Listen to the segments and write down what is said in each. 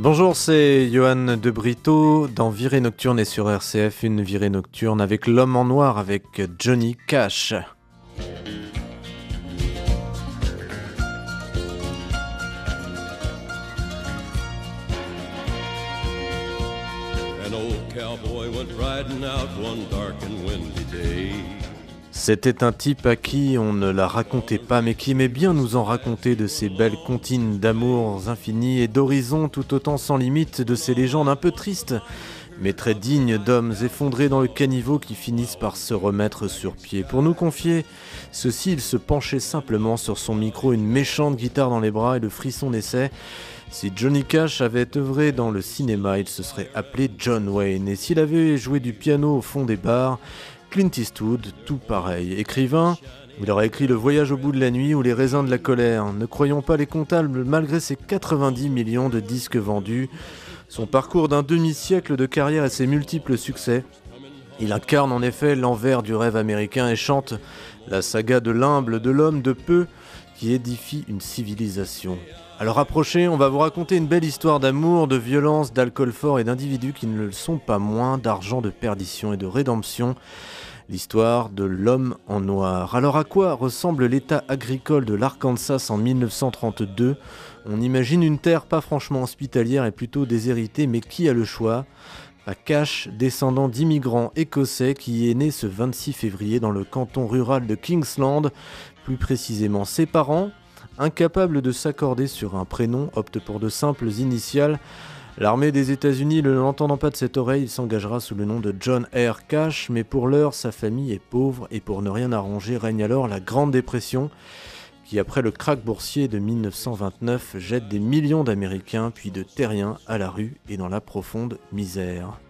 Bonjour, c'est Johan de Brito dans Virée Nocturne et sur RCF, une virée nocturne avec l'homme en noir avec Johnny Cash. C'était un type à qui on ne la racontait pas, mais qui aimait bien nous en raconter de ces belles comptines d'amours infinis et d'horizons tout autant sans limite, de ces légendes un peu tristes, mais très dignes d'hommes effondrés dans le caniveau qui finissent par se remettre sur pied. Pour nous confier ceci, il se penchait simplement sur son micro, une méchante guitare dans les bras et le frisson d'essai. Si Johnny Cash avait œuvré dans le cinéma, il se serait appelé John Wayne. Et s'il avait joué du piano au fond des bars, Clint Eastwood, tout pareil. Écrivain, il aurait écrit Le voyage au bout de la nuit ou Les raisins de la colère. Ne croyons pas les comptables, malgré ses 90 millions de disques vendus, son parcours d'un demi-siècle de carrière et ses multiples succès. Il incarne en effet l'envers du rêve américain et chante la saga de l'humble, de l'homme de peu qui édifie une civilisation. Alors approchez, on va vous raconter une belle histoire d'amour, de violence, d'alcool fort et d'individus qui ne le sont pas moins, d'argent, de perdition et de rédemption. L'histoire de l'homme en noir. Alors à quoi ressemble l'état agricole de l'Arkansas en 1932 On imagine une terre pas franchement hospitalière et plutôt déshéritée, mais qui a le choix? À Cash, descendant d'immigrants écossais qui est né ce 26 février dans le canton rural de Kingsland, plus précisément ses parents, Incapable de s'accorder sur un prénom, opte pour de simples initiales. L'armée des États-Unis, ne l'entendant pas de cette oreille, il s'engagera sous le nom de John R. Cash, mais pour l'heure, sa famille est pauvre et pour ne rien arranger, règne alors la Grande Dépression, qui après le krach boursier de 1929 jette des millions d'Américains puis de Terriens à la rue et dans la profonde misère.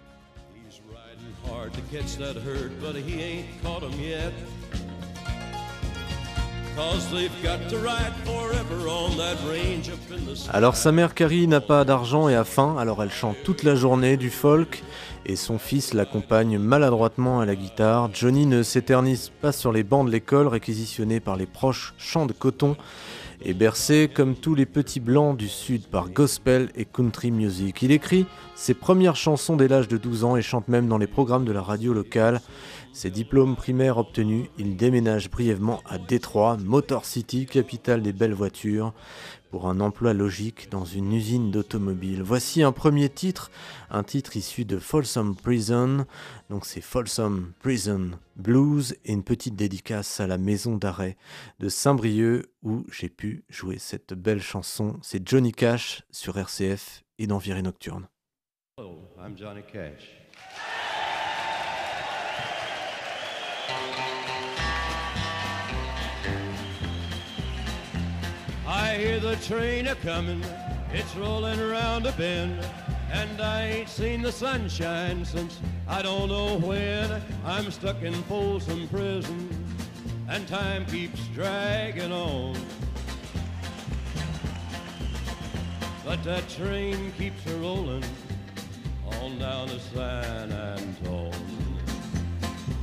Alors sa mère Carrie n'a pas d'argent et a faim, alors elle chante toute la journée du folk et son fils l'accompagne maladroitement à la guitare. Johnny ne s'éternise pas sur les bancs de l'école réquisitionnés par les proches champs de coton et bercé comme tous les petits blancs du sud par gospel et country music. Il écrit ses premières chansons dès l'âge de 12 ans et chante même dans les programmes de la radio locale. Ses diplômes primaires obtenus, il déménage brièvement à Détroit, Motor City, capitale des belles voitures, pour un emploi logique dans une usine d'automobile. Voici un premier titre, un titre issu de Folsom Prison. Donc c'est Folsom Prison Blues et une petite dédicace à la maison d'arrêt de Saint-Brieuc où j'ai pu jouer cette belle chanson. C'est Johnny Cash sur RCF et dans Virée Nocturne. Hello, I'm Johnny Cash. I hear the train a coming, it's rolling around a bend, and I ain't seen the sunshine since I don't know when. I'm stuck in Folsom Prison, and time keeps dragging on. But that train keeps a rolling on down to San Antone.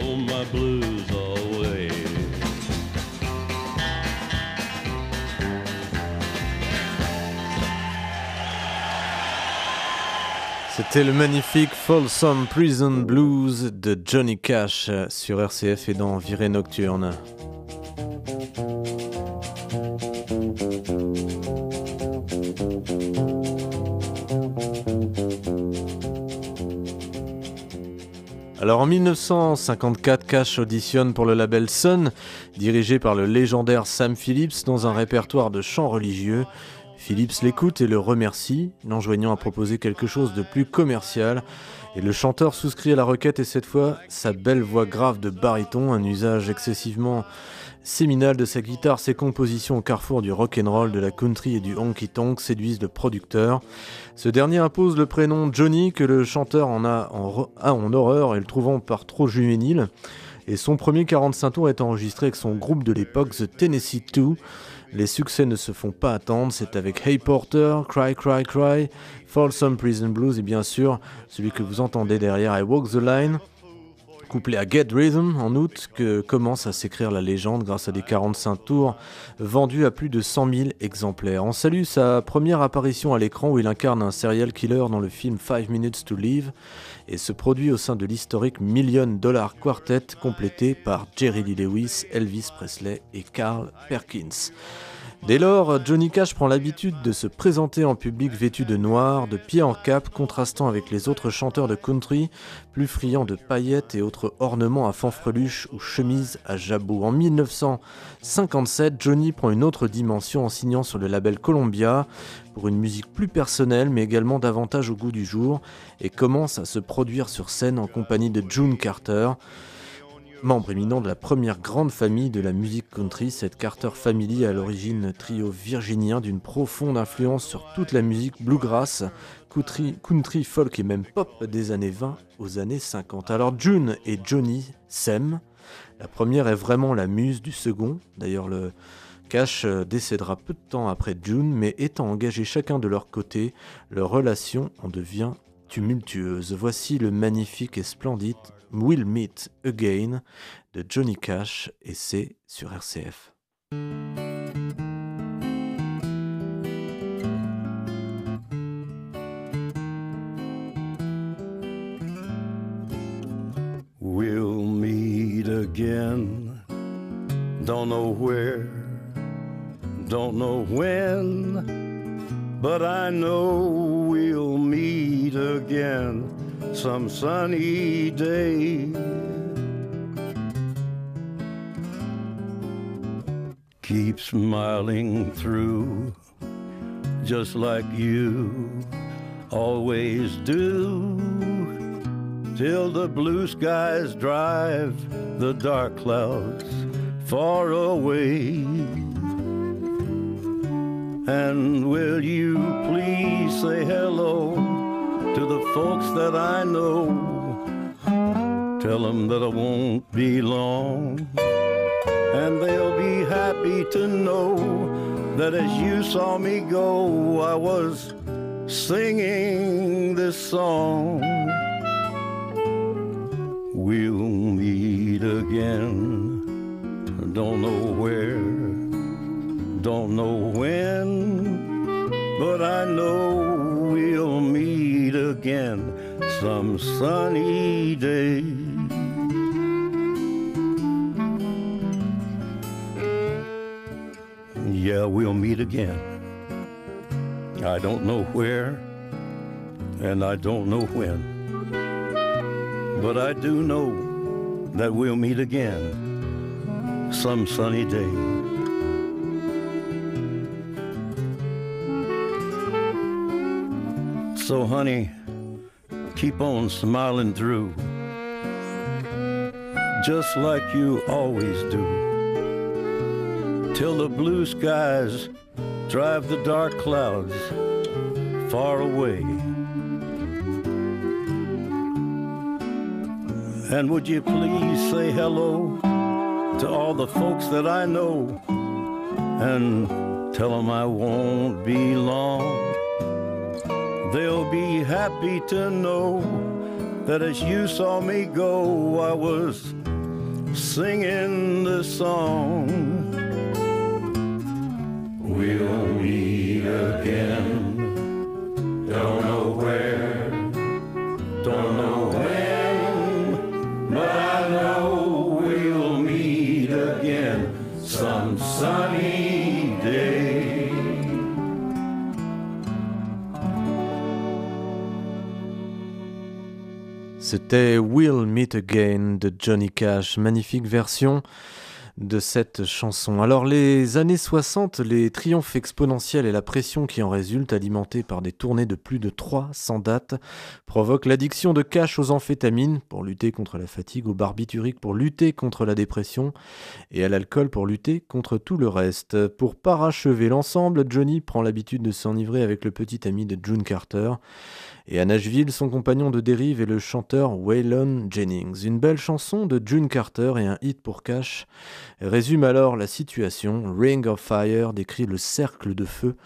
Blow my blues away. C'était le magnifique Folsom Prison Blues de Johnny Cash sur RCF et dans Virée Nocturne. 1954, Cash auditionne pour le label Sun, dirigé par le légendaire Sam Phillips dans un répertoire de chants religieux. Phillips l'écoute et le remercie, l'enjoignant à proposer quelque chose de plus commercial. Et le chanteur souscrit à la requête et cette fois, sa belle voix grave de baryton, un usage excessivement séminal de sa guitare, ses compositions au carrefour du rock and roll, de la country et du honky tonk séduisent le producteur. Ce dernier impose le prénom Johnny que le chanteur en a en, horreur et le trouvant par trop juvénile. Et son premier 45 tours est enregistré avec son groupe de l'époque, The Tennessee 2. Les succès ne se font pas attendre, c'est avec Hey Porter, Cry Cry Cry, Folsom Prison Blues et bien sûr celui que vous entendez derrière I Walk the Line, couplé à Get Rhythm en août, que commence à s'écrire la légende grâce à des 45 tours vendus à plus de 100 000 exemplaires. On salue sa première apparition à l'écran où il incarne un serial killer dans le film Five Minutes to Live et se produit au sein de l'historique Million Dollar Quartet complété par Jerry Lee Lewis, Elvis Presley et Carl Perkins. Dès lors, Johnny Cash prend l'habitude de se présenter en public vêtu de noir, de pied en cap, contrastant avec les autres chanteurs de country, plus friands de paillettes et autres ornements à fanfreluche ou chemises à jabot. En 1957, Johnny prend une autre dimension en signant sur le label Columbia pour une musique plus personnelle mais également davantage au goût du jour et commence à se produire sur scène en compagnie de June Carter. Membre éminent de la première grande famille de la musique country, cette Carter Family à l'origine trio virginien d'une profonde influence sur toute la musique bluegrass, country, country, folk et même pop des années 20 aux années 50. Alors June et Johnny s'aiment. La première est vraiment la muse du second. D'ailleurs, le Cash décédera peu de temps après June, mais étant engagés chacun de leur côté, leur relation en devient tumultueuse. Voici le magnifique et splendide We'll Meet Again de Johnny Cash et c'est sur RCF. We'll meet again. Don't know where, don't know when, but I know we'll meet again some sunny day. Keep smiling through, just like you always do, till the blue skies drive the dark clouds far away. And will you please say hello? To the folks that I know. Tell them that I won't be long. And they'll be happy to know that as you saw me go, I was singing this song. We'll meet again. Don't know where, don't know when, but I know we'll meet again some sunny day. Yeah, we'll meet again. I don't know where, and I don't know when. But I do know that we'll meet again some sunny day. So, honey, keep on smiling through, just like you always do. Till the blue skies drive the dark clouds far away. And would you please say hello to all the folks that I know and tell them I won't be long. They'll be happy to know that as you saw me go, I was singing the song. We'll meet again. C'était We'll Meet Again de Johnny Cash, magnifique version de cette chanson. Alors les années 60, les triomphes exponentiels et la pression qui en résulte, alimentée par des tournées de plus de 300 dates, provoquent l'addiction de cash aux amphétamines pour lutter contre la fatigue, au barbiturique pour lutter contre la dépression et à l'alcool pour lutter contre tout le reste. Pour parachever l'ensemble, Johnny prend l'habitude de s'enivrer avec le petit ami de June Carter et à Nashville, son compagnon de dérive est le chanteur Waylon Jennings. Une belle chanson de June Carter et un hit pour Cash résume alors la situation. Ring of Fire décrit le cercle de feu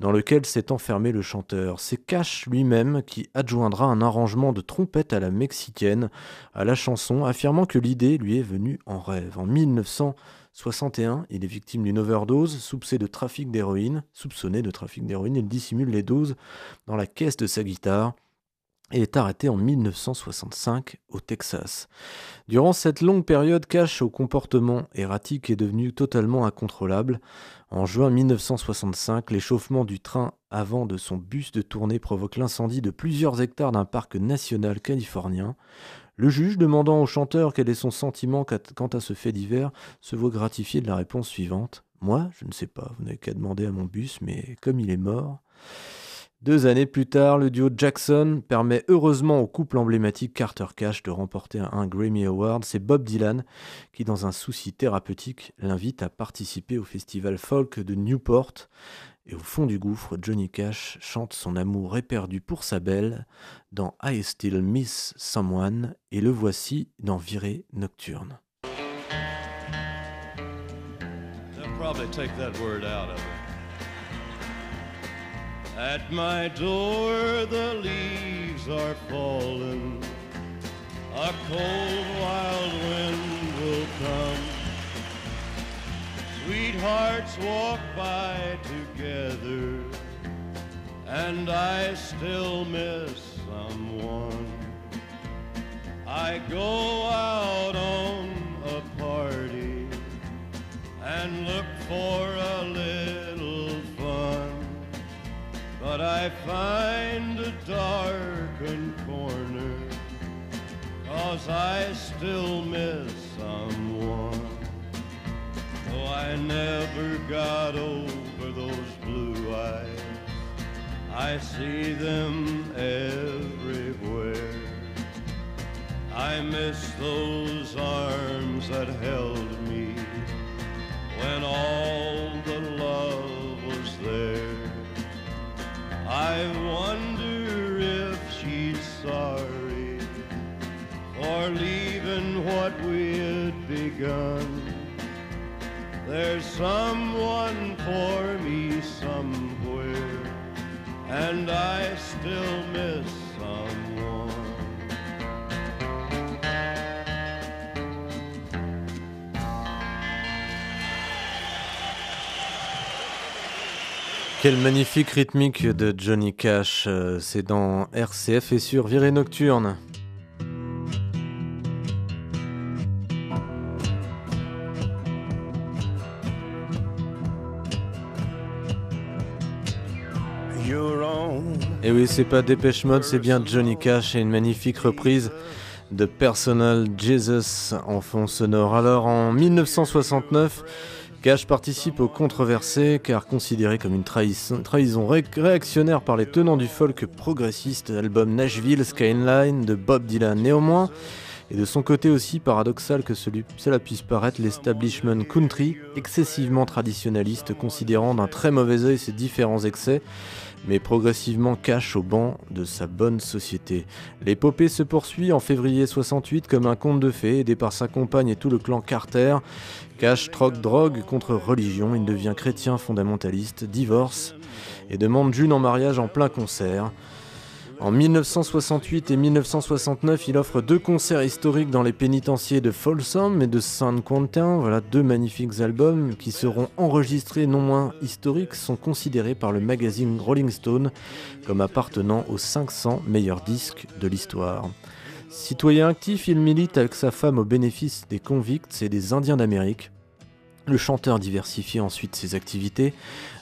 dans lequel s'est enfermé le chanteur. C'est Cash lui-même qui adjoindra un arrangement de trompette à la mexicaine à la chanson, affirmant que l'idée lui est venue en rêve. En 1961, il est victime d'une overdose, soupçonné de trafic d'héroïne, soupçonné de trafic d'héroïne, il dissimule les doses dans la caisse de sa guitare et est arrêté en 1965 au Texas. Durant cette longue période, Cash au comportement erratique est devenu totalement incontrôlable. En juin 1965, l'échauffement du train avant de son bus de tournée provoque l'incendie de plusieurs hectares d'un parc national californien. Le juge, demandant au chanteur quel est son sentiment quant à ce fait divers, se voit gratifié de la réponse suivante. Moi, je ne sais pas, vous n'avez qu'à demander à mon bus, mais comme il est mort. Deux années plus tard, le duo Jackson permet heureusement au couple emblématique Carter Cash de remporter un Grammy Award. C'est Bob Dylan qui, dans un souci thérapeutique, l'invite à participer au festival folk de Newport. Et au fond du gouffre, Johnny Cash chante son amour éperdu pour sa belle dans I Still Miss Someone et le voici dans Virée Nocturne. At my door the leaves are falling. A cold wild wind will come. Sweethearts walk by together, and I still miss someone. I go out on a party and look for a little. But I find a darkened corner Cause I still miss someone. Though I never got over those blue eyes I see them everywhere. I miss those arms that held me When all the love was there I wonder if she's sorry for leaving what we had begun. There's someone for me somewhere, and I still miss Quelle magnifique rythmique de Johnny Cash, euh, c'est dans RCF et sur Virée Nocturne. Et oui, c'est pas Dépêche Mode, c'est bien Johnny Cash et une magnifique reprise de Personal Jesus en fond sonore. Alors en 1969, Cash participe au controversé car considéré comme une trahison, réactionnaire par les tenants du folk progressiste, album Nashville Skyline de Bob Dylan. Néanmoins, Et de son côté aussi, paradoxal que cela puisse paraître, l'establishment country, excessivement traditionnaliste, considérant d'un très mauvais œil ses différents excès, mais progressivement cache au banc de sa bonne société. L'épopée se poursuit en février 68 comme un conte de fées, aidé par sa compagne et tout le clan Carter. Cache, troc, drogue contre religion, il devient chrétien fondamentaliste, divorce et demande June en mariage en plein concert. En 1968 et 1969, il offre deux concerts historiques dans les pénitenciers de Folsom et de San Quentin. Voilà deux magnifiques albums qui seront enregistrés non moins historiques, sont considérés par le magazine Rolling Stone comme appartenant aux 500 meilleurs disques de l'histoire. Citoyen actif, il milite avec sa femme au bénéfice des convicts et des Indiens d'Amérique. Le chanteur diversifie ensuite ses activités,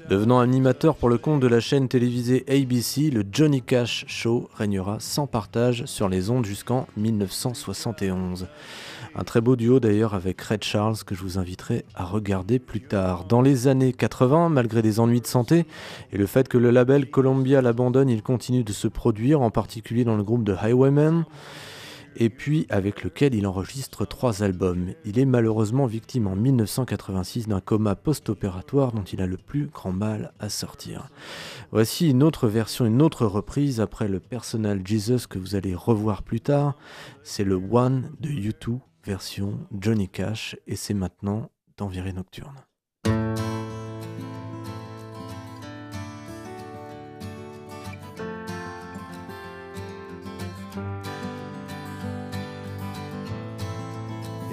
devenant animateur pour le compte de la chaîne télévisée ABC, le Johnny Cash Show régnera sans partage sur les ondes jusqu'en 1971. Un très beau duo d'ailleurs avec Red Charles que je vous inviterai à regarder plus tard. Dans les années 80, malgré des ennuis de santé et le fait que le label Columbia l'abandonne, il continue de se produire, en particulier dans le groupe de Highwaymen et puis avec lequel il enregistre trois albums. Il est malheureusement victime en 1986 d'un coma post-opératoire dont il a le plus grand mal à sortir. Voici une autre version, une autre reprise après le Personal Jesus que vous allez revoir plus tard. C'est le One de U2 version Johnny Cash et c'est maintenant dans Nocturne.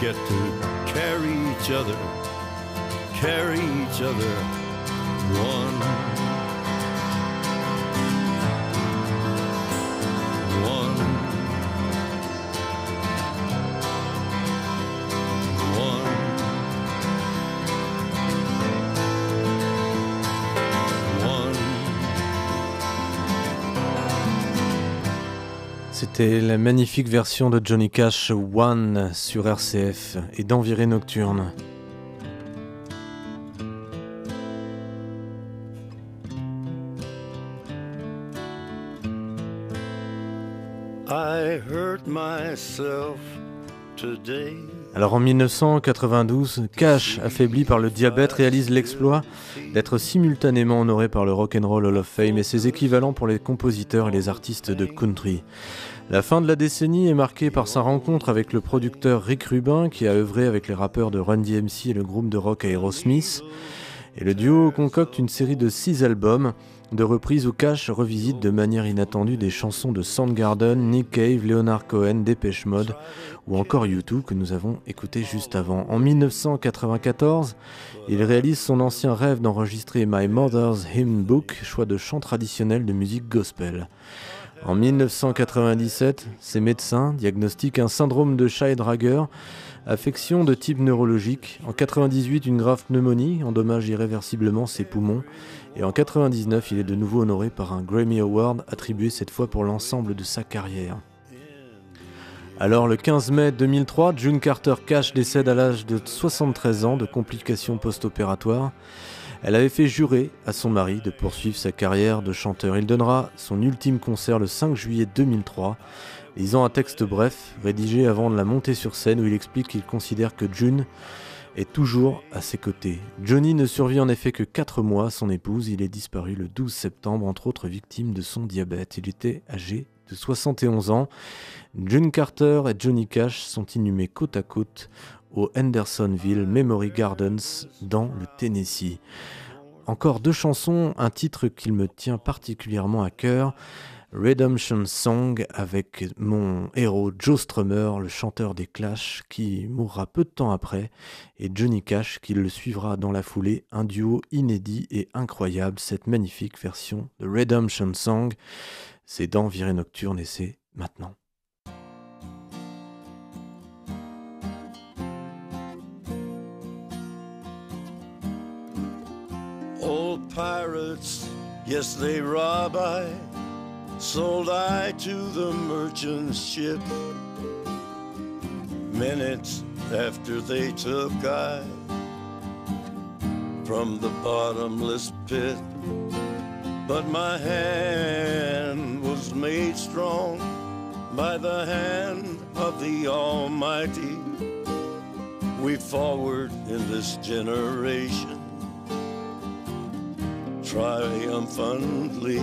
Get to carry each other carry each other. One. C'était la magnifique version de Johnny Cash One sur RCF et d'Enviré Nocturne. I hurt myself today. Alors en 1992, Cash, affaibli par le diabète, réalise l'exploit d'être simultanément honoré par le Rock and Roll Hall of Fame et ses équivalents pour les compositeurs et les artistes de country. La fin de la décennie est marquée par sa rencontre avec le producteur Rick Rubin qui a œuvré avec les rappeurs de Run DMC et le groupe de rock Aerosmith. Et le duo concocte une série de six albums de reprises où Cash revisite de manière inattendue des chansons de Soundgarden, Nick Cave, Leonard Cohen, Dépêche Mode ou encore U2 que nous avons écouté juste avant. En 1994, il réalise son ancien rêve d'enregistrer My Mother's Hymn Book, choix de chant traditionnel de musique gospel. En 1997, ses médecins diagnostiquent un syndrome de Scheidegger, affection de type neurologique. En 98, une grave pneumonie endommage irréversiblement ses poumons. Et en 99, il est de nouveau honoré par un Grammy Award attribué cette fois pour l'ensemble de sa carrière. Alors le 15 mai 2003, June Carter Cash décède à l'âge de 73 ans de complications post-opératoires. Elle avait fait jurer à son mari de poursuivre sa carrière de chanteur. Il donnera son ultime concert le 5 juillet 2003, lisant un texte bref, rédigé avant de la montée sur scène, où il explique qu'il considère que June est toujours à ses côtés. Johnny ne survit en effet que 4 mois à son épouse. Il est disparu le 12 septembre, entre autres victime de son diabète. Il était âgé de 71 ans. June Carter et Johnny Cash sont inhumés côte à côte au Hendersonville Memory Gardens dans le Tennessee. Encore deux chansons, un titre qu'il me tient particulièrement à cœur. Redemption Song avec mon héros Joe Strummer, le chanteur des Clash, qui mourra peu de temps après, et Johnny Cash qui le suivra dans la foulée, un duo inédit et incroyable, cette magnifique version de Redemption Song. C'est dans Virée Nocturne et c'est maintenant. Pirates, yes, they rob. Sold I to the merchant ship. Minutes after they took I from the bottomless pit. But my hand was made strong by the hand of the Almighty. We forward in this generation triumphantly.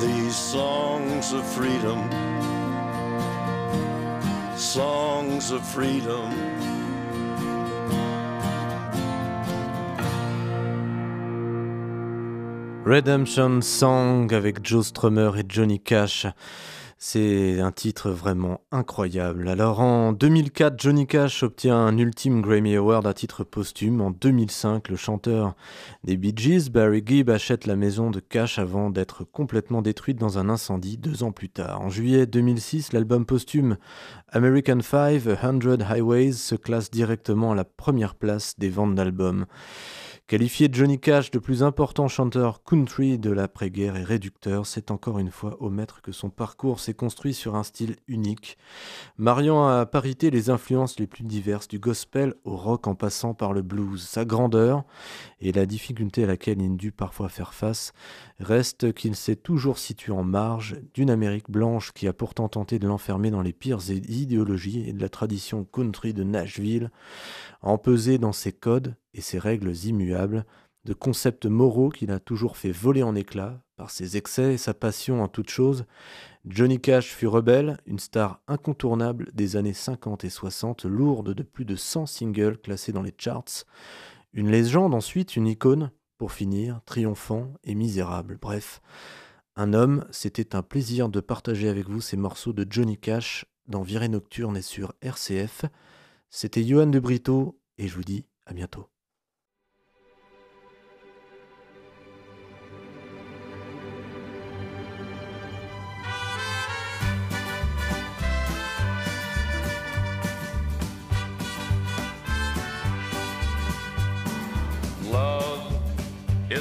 These songs of freedom, songs of freedom. Redemption Song avec Joe Strummer et Johnny Cash. C'est un titre vraiment incroyable. Alors en 2004, Johnny Cash obtient un ultime Grammy Award à titre posthume. En 2005, le chanteur des Bee Gees, Barry Gibb, achète la maison de Cash avant d'être complètement détruite dans un incendie deux ans plus tard. En juillet 2006, l'album posthume American Five, A Hundred Highways se classe directement à la première place des ventes d'albums. Qualifié Johnny Cash de plus important chanteur country de l'après-guerre et réducteur, c'est encore une fois au maître que son parcours s'est construit sur un style unique, mariant à parité les influences les plus diverses du gospel au rock en passant par le blues. Sa grandeur et la difficulté à laquelle il dut parfois faire face reste qu'il s'est toujours situé en marge d'une Amérique blanche qui a pourtant tenté de l'enfermer dans les pires idéologies et de la tradition country de Nashville, empesé dans ses codes et ses règles immuables, de concepts moraux qu'il a toujours fait voler en éclats par ses excès et sa passion en toute chose. Johnny Cash fut rebelle, une star incontournable des années 50 et 60, lourde de plus de 100 singles classés dans les charts. Une légende ensuite, une icône, pour finir, triomphant et misérable. Bref, un homme, c'était un plaisir de partager avec vous ces morceaux de Johnny Cash dans Virée Nocturne et sur RCF. C'était Johan de Brito et je vous dis à bientôt.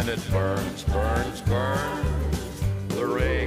And it burns, burns, burns. The ring